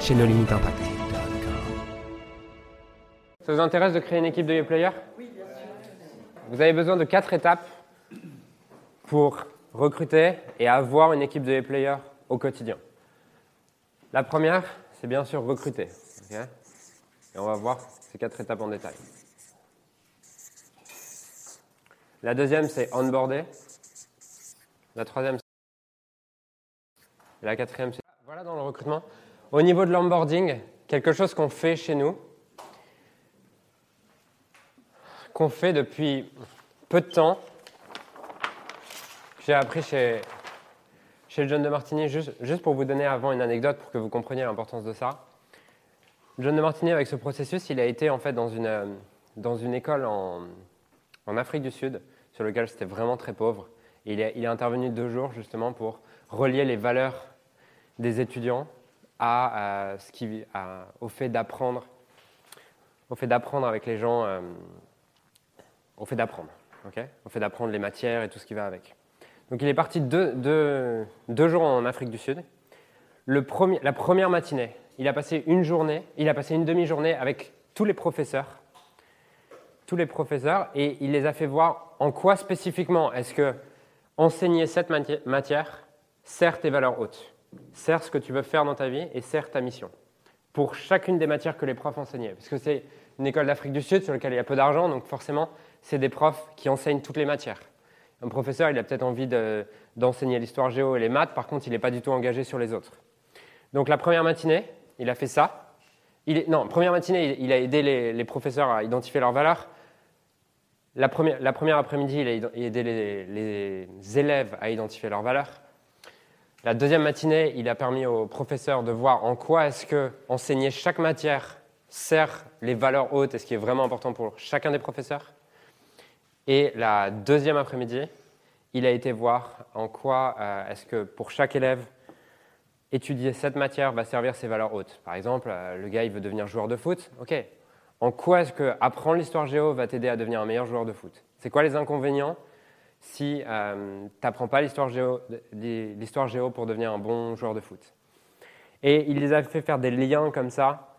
chez No Limit Impact. Ça vous intéresse de créer une équipe de e-players Oui, bien sûr. Vous avez besoin de quatre étapes pour recruter et avoir une équipe de e-players au quotidien. La première, c'est bien sûr recruter. et on va voir ces quatre étapes en détail. La deuxième, c'est onboarder. La troisième, c'est... La quatrième, c'est... Voilà dans le recrutement. Au niveau de l'onboarding, quelque chose qu'on fait chez nous, qu'on fait depuis peu de temps, j'ai appris chez, chez John de Martini, juste, juste, pour vous donner avant une anecdote pour que vous compreniez l'importance de ça. John de Martini, avec ce processus, il a été en fait dans une, dans une école en, en Afrique du Sud, sur lequel c'était vraiment très pauvre. Il, est, il est intervenu deux jours justement pour relier les valeurs des étudiants à, ce qui, au fait d'apprendre, au fait d'apprendre avec les gens, euh, au fait d'apprendre, ok? Au fait d'apprendre les matières et tout ce qui va avec. Donc il est parti deux, deux, jours en Afrique du Sud. La première matinée, il a passé une journée, il a passé une demi-journée avec tous les professeurs, tous les professeurs, et il les a fait voir en quoi spécifiquement est-ce que enseigner cette matière sert tes valeurs hautes sert ce que tu veux faire dans ta vie et sert ta mission. Pour chacune des matières que les profs enseignaient. Parce que c'est une école d'Afrique du Sud sur laquelle il y a peu d'argent, donc forcément, c'est des profs qui enseignent toutes les matières. Un professeur, il a peut-être envie d'enseigner l'histoire géo et les maths, par contre, il n'est pas du tout engagé sur les autres. Donc la première matinée, il a fait ça. Il est, non, première matinée, il, a aidé les, professeurs à identifier leurs valeurs. La première, après-midi, il a aidé les élèves à identifier leurs valeurs. La deuxième matinée, il a permis aux professeurs de voir en quoi est-ce que enseigner chaque matière sert les valeurs hautes et ce qui est vraiment important pour chacun des professeurs. Et la deuxième après-midi, il a été voir en quoi euh, est-ce que pour chaque élève, étudier cette matière va servir ses valeurs hautes. Par exemple, euh, le gars, il veut devenir joueur de foot. OK. En quoi est-ce que apprendre l'histoire géo va t'aider à devenir un meilleur joueur de foot? C'est quoi les inconvénients? Si euh, tu n'apprends pas l'histoire géo, géo pour devenir un bon joueur de foot. Et il les a fait faire des liens comme ça,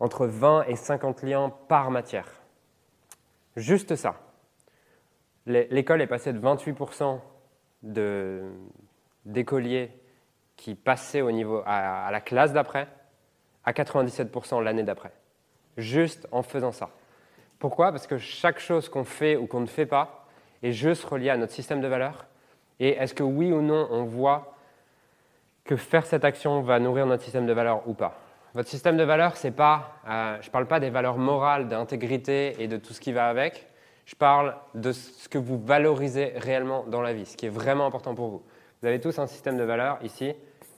entre 20 et 50 liens par matière. Juste ça. L'école est passée de 28% d'écoliers qui passaient au niveau, à, à la classe d'après à 97% l'année d'après. Juste en faisant ça. Pourquoi? Parce que chaque chose qu'on fait ou qu'on ne fait pas, est juste relié à notre système de valeurs? Et est-ce que oui ou non, on voit que faire cette action va nourrir notre système de valeurs ou pas? Votre système de valeurs, c'est pas, euh, je ne parle pas des valeurs morales, d'intégrité et de tout ce qui va avec. Je parle de ce que vous valorisez réellement dans la vie, ce qui est vraiment important pour vous. Vous avez tous un système de valeurs ici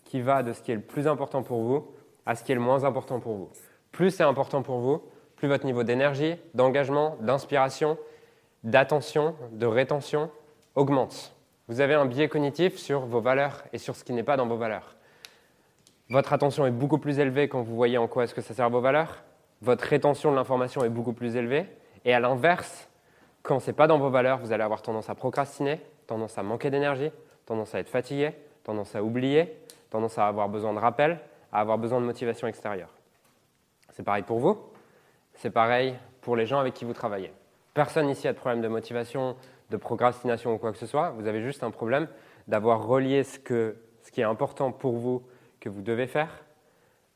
qui va de ce qui est le plus important pour vous à ce qui est le moins important pour vous. Plus c'est important pour vous, plus votre niveau d'énergie, d'engagement, d'inspiration d'attention, de rétention augmente. Vous avez un biais cognitif sur vos valeurs et sur ce qui n'est pas dans vos valeurs. Votre attention est beaucoup plus élevée quand vous voyez en quoi est-ce que ça sert vos valeurs. Votre rétention de l'information est beaucoup plus élevée. Et à l'inverse, quand ce n'est pas dans vos valeurs, vous allez avoir tendance à procrastiner, tendance à manquer d'énergie, tendance à être fatigué, tendance à oublier, tendance à avoir besoin de rappel, à avoir besoin de motivation extérieure. C'est pareil pour vous, c'est pareil pour les gens avec qui vous travaillez. Personne ici a de problème de motivation, de procrastination ou quoi que ce soit. Vous avez juste un problème d'avoir relié ce, qui est important pour vous, que vous devez faire,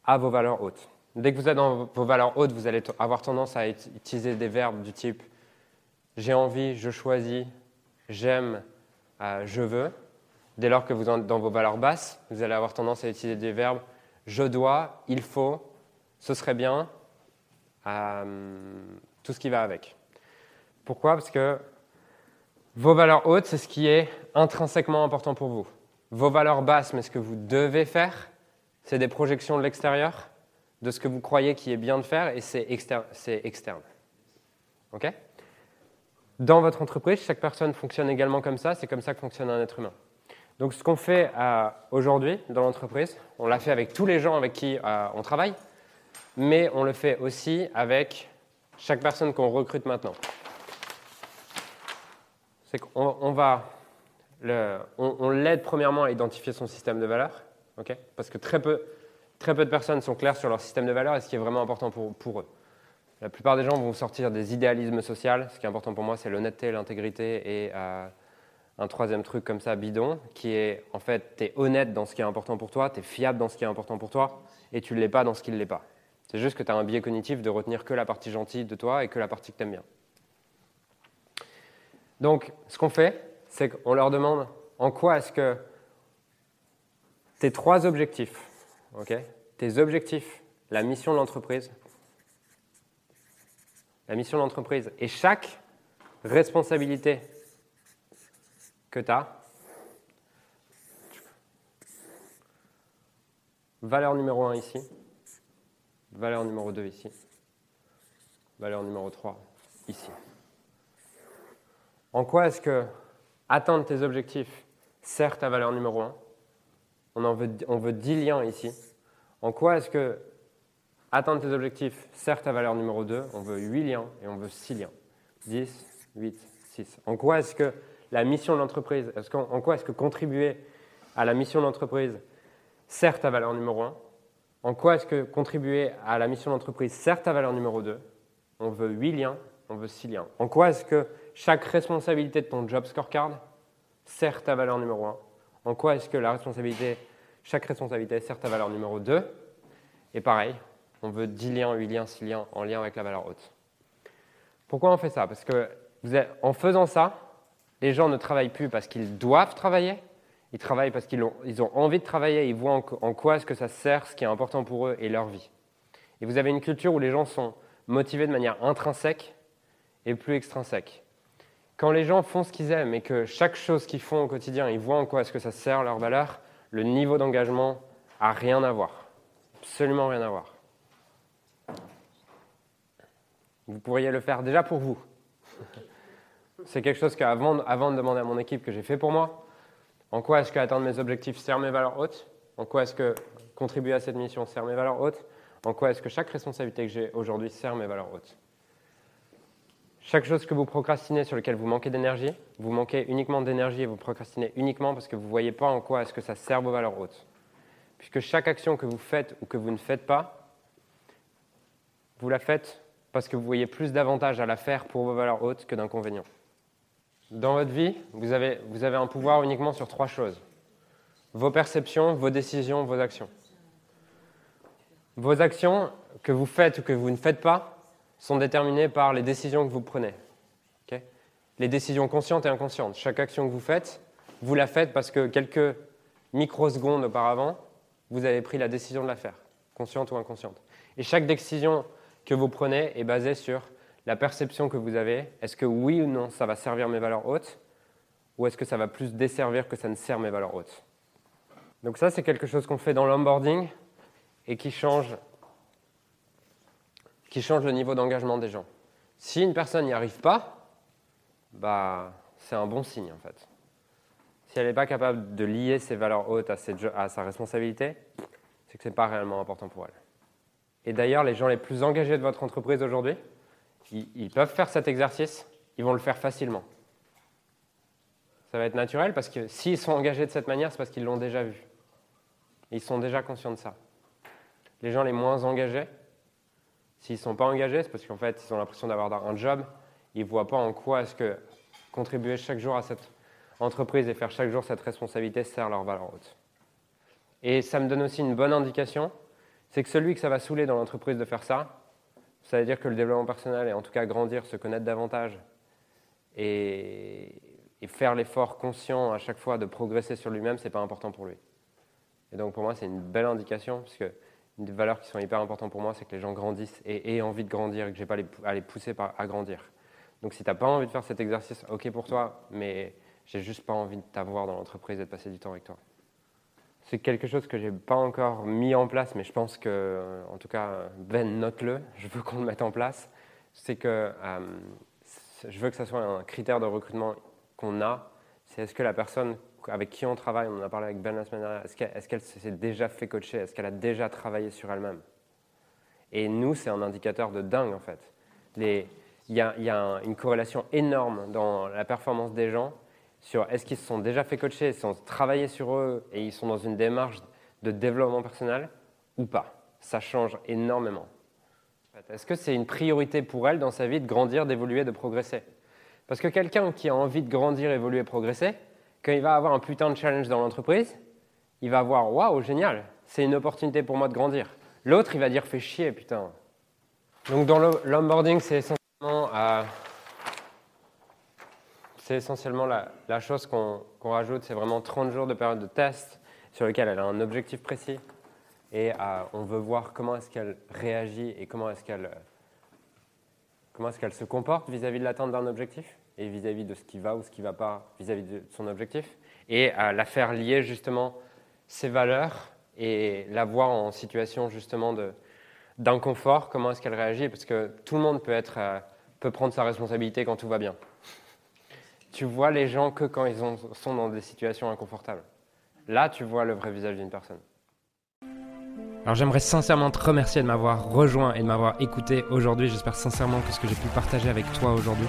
à vos valeurs hautes. Dès que vous êtes dans vos valeurs hautes, vous allez avoir tendance à utiliser des verbes du type j'ai envie, je choisis, j'aime, euh, je veux. Dès lors que vous êtes dans vos valeurs basses, vous allez avoir tendance à utiliser des verbes je dois, il faut, ce serait bien, euh, tout ce qui va avec. Pourquoi? Parce que vos valeurs hautes, c'est ce qui est intrinsèquement important pour vous. Vos valeurs basses, mais ce que vous devez faire, c'est des projections de l'extérieur de ce que vous croyez qui est bien de faire et c'est externe. externe. OK? Dans votre entreprise, chaque personne fonctionne également comme ça, c'est comme ça que fonctionne un être humain. Donc ce qu'on fait euh, aujourd'hui dans l'entreprise, on l'a fait avec tous les gens avec qui euh, on travaille, mais on le fait aussi avec chaque personne qu'on recrute maintenant. C'est qu'on va on, l'aide premièrement à identifier son système de valeurs, parce que très peu, très peu de personnes sont claires sur leur système de valeurs et ce qui est vraiment important pour, pour eux. La plupart des gens vont sortir des idéalismes sociaux. Ce qui est important pour moi, c'est l'honnêteté, l'intégrité et euh, un troisième truc comme ça, bidon, qui est en fait, tu es honnête dans ce qui est important pour toi, tu es fiable dans ce qui est important pour toi, et tu ne l'es pas dans ce qui ne l'est pas. C'est juste que tu as un biais cognitif de retenir que la partie gentille de toi et que la partie que tu aimes bien. Donc, ce qu'on fait, c'est qu'on leur demande en quoi est-ce que tes trois objectifs, ok, tes objectifs, la mission de l'entreprise, la mission de l'entreprise et chaque responsabilité que tu as, valeur numéro 1 ici, valeur numéro 2 ici, valeur numéro 3 ici. En quoi est-ce que atteindre tes objectifs sert ta valeur numéro 1 on, veut 10 liens ici. En quoi est-ce que atteindre tes objectifs sert ta valeur numéro 2 On veut 8 liens et on veut 6 liens? 10, 8, 6. En quoi est-ce que la mission de l'entreprise, en quoi est-ce que contribuer à la mission de l'entreprise sert ta valeur numéro 1 En quoi est-ce que contribuer à la mission de l'entreprise sert ta valeur numéro 2 On veut 8 liens, on veut 6 liens? En quoi est-ce que chaque responsabilité de ton job scorecard sert ta valeur numéro 1 En quoi est-ce que la responsabilité, chaque responsabilité sert ta valeur numéro 2 Et pareil, on veut 10 liens, 8 liens, 6 liens en lien avec la valeur haute. Pourquoi on fait ça? Parce que en faisant ça, les gens ne travaillent plus parce qu'ils doivent travailler, ils travaillent parce qu'ils ont, envie de travailler, ils voient en, en quoi est-ce que ça sert, ce qui est important pour eux et leur vie. Et vous avez une culture où les gens sont motivés de manière intrinsèque et plus extrinsèque. Quand les gens font ce qu'ils aiment et que chaque chose qu'ils font au quotidien, ils voient en quoi est-ce que ça sert leur valeur, le niveau d'engagement a rien à voir. Absolument rien à voir. Vous pourriez le faire déjà pour vous. C'est quelque chose qu'avant avant de demander à mon équipe que j'ai fait pour moi. En quoi est-ce que atteindre mes objectifs sert mes valeurs hautes? En quoi est-ce que contribuer à cette mission sert mes valeurs hautes? En quoi est-ce que chaque responsabilité que j'ai aujourd'hui sert mes valeurs hautes? Chaque chose que vous procrastinez sur laquelle vous manquez d'énergie, vous manquez uniquement d'énergie et vous procrastinez uniquement parce que vous ne voyez pas en quoi est-ce que ça sert vos valeurs hautes. Puisque chaque action que vous faites ou que vous ne faites pas, vous la faites parce que vous voyez plus d'avantages à la faire pour vos valeurs hautes que d'inconvénients. Dans votre vie, vous avez, vous avez un pouvoir uniquement sur trois choses. Vos perceptions, vos décisions, vos actions. Vos actions que vous faites ou que vous ne faites pas sont déterminées par les décisions que vous prenez. les décisions conscientes et inconscientes. Chaque action que vous faites, vous la faites parce que quelques microsecondes auparavant, vous avez pris la décision de la faire, consciente ou inconsciente. Et chaque décision que vous prenez est basée sur la perception que vous avez. Est-ce que oui ou non, ça va servir mes valeurs hautes Ou est-ce que ça va plus desservir que ça ne sert mes valeurs hautes? Donc ça, c'est quelque chose qu'on fait dans l'onboarding et qui change qui change le niveau d'engagement des gens. Si une personne n'y arrive pas, bah, c'est un bon signe en fait. Si elle n'est pas capable de lier ses valeurs hautes à, sa responsabilité, c'est que ce n'est pas réellement important pour elle. Et d'ailleurs, les gens les plus engagés de votre entreprise aujourd'hui, ils peuvent faire cet exercice, ils vont le faire facilement. Ça va être naturel parce que s'ils sont engagés de cette manière, c'est parce qu'ils l'ont déjà vu. Ils sont déjà conscients de ça. Les gens les moins engagés, S'ils ne sont pas engagés, c'est parce qu'en fait, ils ont l'impression d'avoir un job. Ils ne voient pas en quoi est-ce que contribuer chaque jour à cette entreprise et faire chaque jour cette responsabilité sert leur valeur haute. Et ça me donne aussi une bonne indication, c'est que celui que ça va saouler dans l'entreprise de faire ça, ça veut dire que le développement personnel, et en tout cas grandir, se connaître davantage, et, et faire l'effort conscient à chaque fois de progresser sur lui-même, ce n'est pas important pour lui. Et donc pour moi, c'est une belle indication, parce que des valeurs qui sont hyper importantes pour moi, c'est que les gens grandissent et aient envie de grandir et que je n'ai pas à les pousser à grandir. Donc si tu n'as pas envie de faire cet exercice, ok pour toi, mais j'ai juste pas envie de t'avoir dans l'entreprise et de passer du temps avec toi. c'est quelque chose que j'ai pas encore mis en place, mais je pense que, en tout cas, Ben, note-le, je veux qu'on le mette en place. C'est que euh, je veux que ça soit un critère de recrutement qu'on a. C'est est-ce que la personne avec qui on travaille, on en a parlé avec Ben la semaine dernière, est-ce qu'elle s'est déjà fait coacher Est-ce qu'elle a déjà travaillé sur elle-même? Et nous, c'est un indicateur de dingue en fait. Il y a, une corrélation énorme dans la performance des gens sur est-ce qu'ils se sont déjà fait coacher, ils ont travaillé sur eux et ils sont dans une démarche de développement personnel ou pas. Ça change énormément. Est-ce que c'est une priorité pour elle dans sa vie de grandir, d'évoluer, de progresser? Parce que quelqu'un qui a envie de grandir, évoluer, progresser, quand il va avoir un putain de challenge dans l'entreprise, il va voir waouh, génial, c'est une opportunité pour moi de grandir. L'autre, il va dire fais chier, putain. Donc dans l'onboarding, c'est essentiellement, euh, essentiellement la, chose qu'on rajoute, c'est vraiment 30 jours de période de test sur lequel elle a un objectif précis et euh, on veut voir comment est-ce qu'elle réagit et comment est-ce qu'elle comment est-ce qu'elle se comporte vis-à-vis de l'atteinte d'un objectif et vis-à-vis de ce qui va ou ce qui ne va pas vis-à-vis de son objectif, et à la faire lier justement ses valeurs et la voir en situation justement d'inconfort, comment est-ce qu'elle réagit, parce que tout le monde peut, être, euh, peut prendre sa responsabilité quand tout va bien. Tu vois les gens que quand ils sont dans des situations inconfortables. Là, tu vois le vrai visage d'une personne. Alors j'aimerais sincèrement te remercier de m'avoir rejoint et de m'avoir écouté aujourd'hui. J'espère sincèrement que ce que j'ai pu partager avec toi aujourd'hui